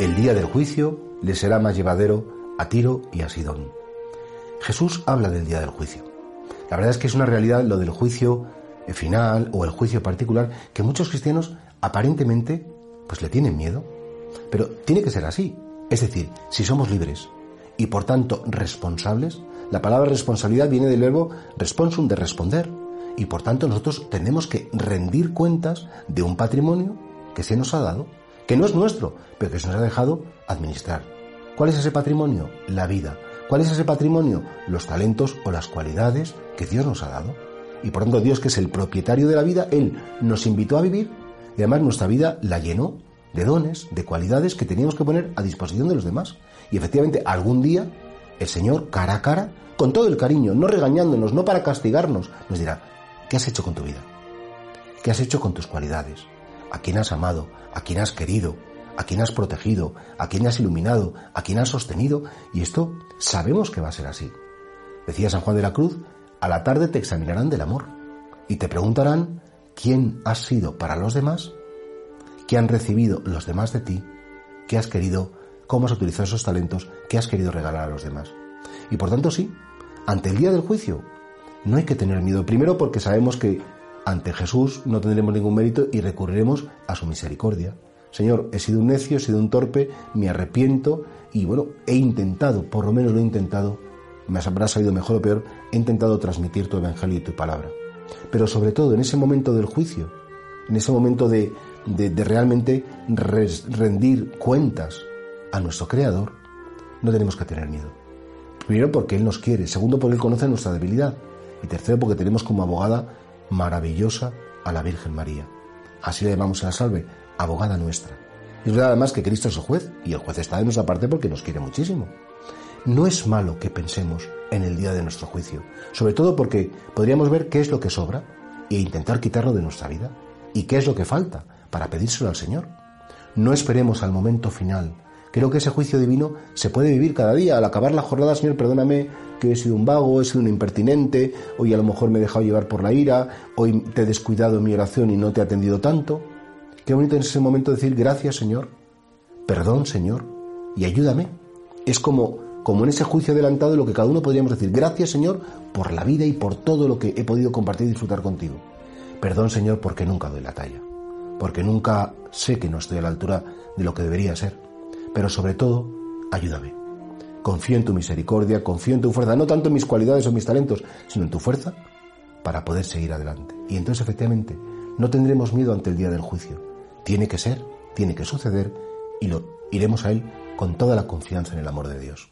El día del juicio le será más llevadero a Tiro y a Sidón. Jesús habla del día del juicio. La verdad es que es una realidad lo del juicio final o el juicio particular que muchos cristianos aparentemente pues le tienen miedo. Pero tiene que ser así. Es decir, si somos libres y por tanto responsables, la palabra responsabilidad viene del verbo responsum de responder. Y por tanto nosotros tenemos que rendir cuentas de un patrimonio que se nos ha dado que no es nuestro, pero que se nos ha dejado administrar. ¿Cuál es ese patrimonio? La vida. ¿Cuál es ese patrimonio? Los talentos o las cualidades que Dios nos ha dado. Y por tanto Dios, que es el propietario de la vida, Él nos invitó a vivir y además nuestra vida la llenó de dones, de cualidades que teníamos que poner a disposición de los demás. Y efectivamente algún día el Señor, cara a cara, con todo el cariño, no regañándonos, no para castigarnos, nos dirá, ¿qué has hecho con tu vida? ¿Qué has hecho con tus cualidades? ¿A quién has amado? a quien has querido, a quien has protegido, a quien has iluminado, a quien has sostenido, y esto sabemos que va a ser así. Decía San Juan de la Cruz, a la tarde te examinarán del amor y te preguntarán quién has sido para los demás, qué han recibido los demás de ti, qué has querido, cómo has utilizado esos talentos, qué has querido regalar a los demás. Y por tanto sí, ante el día del juicio, no hay que tener miedo. Primero porque sabemos que ante Jesús no tendremos ningún mérito y recurriremos a su misericordia. Señor, he sido un necio, he sido un torpe, me arrepiento y bueno, he intentado, por lo menos lo he intentado, me habrá salido mejor o peor, he intentado transmitir tu evangelio y tu palabra. Pero sobre todo en ese momento del juicio, en ese momento de, de, realmente rendir cuentas a nuestro Creador, no tenemos que tener miedo. Primero porque Él nos quiere, segundo porque Él conoce nuestra debilidad y tercero porque tenemos como abogada maravillosa a la Virgen María. Así le llamamos a la salve, abogada nuestra. Es verdad además que Cristo es el juez y el juez está de nuestra parte porque nos quiere muchísimo. No es malo que pensemos en el día de nuestro juicio, sobre todo porque podríamos ver qué es lo que sobra e intentar quitarlo de nuestra vida y qué es lo que falta para pedírselo al Señor. No esperemos al momento final Creo que ese juicio divino se puede vivir cada día. Al acabar la jornada, Señor, perdóname que he sido un vago, he sido un impertinente, hoy a lo mejor me he dejado llevar por la ira, hoy te he descuidado en mi oración y no te he atendido tanto. Qué bonito en ese momento decir gracias, Señor, perdón, Señor, y ayúdame. Es como, como en ese juicio adelantado lo que cada uno podríamos decir, gracias, Señor, por la vida y por todo lo que he podido compartir y disfrutar contigo. Perdón, Señor, porque nunca doy la talla, porque nunca sé que no estoy a la altura de lo que debería ser pero sobre todo, ayúdame. Confío en tu misericordia, confío en tu fuerza, no tanto en mis cualidades o mis talentos, sino en tu fuerza para poder seguir adelante. Y entonces efectivamente no tendremos miedo ante el día del juicio. Tiene que ser, tiene que suceder y lo iremos a él con toda la confianza en el amor de Dios.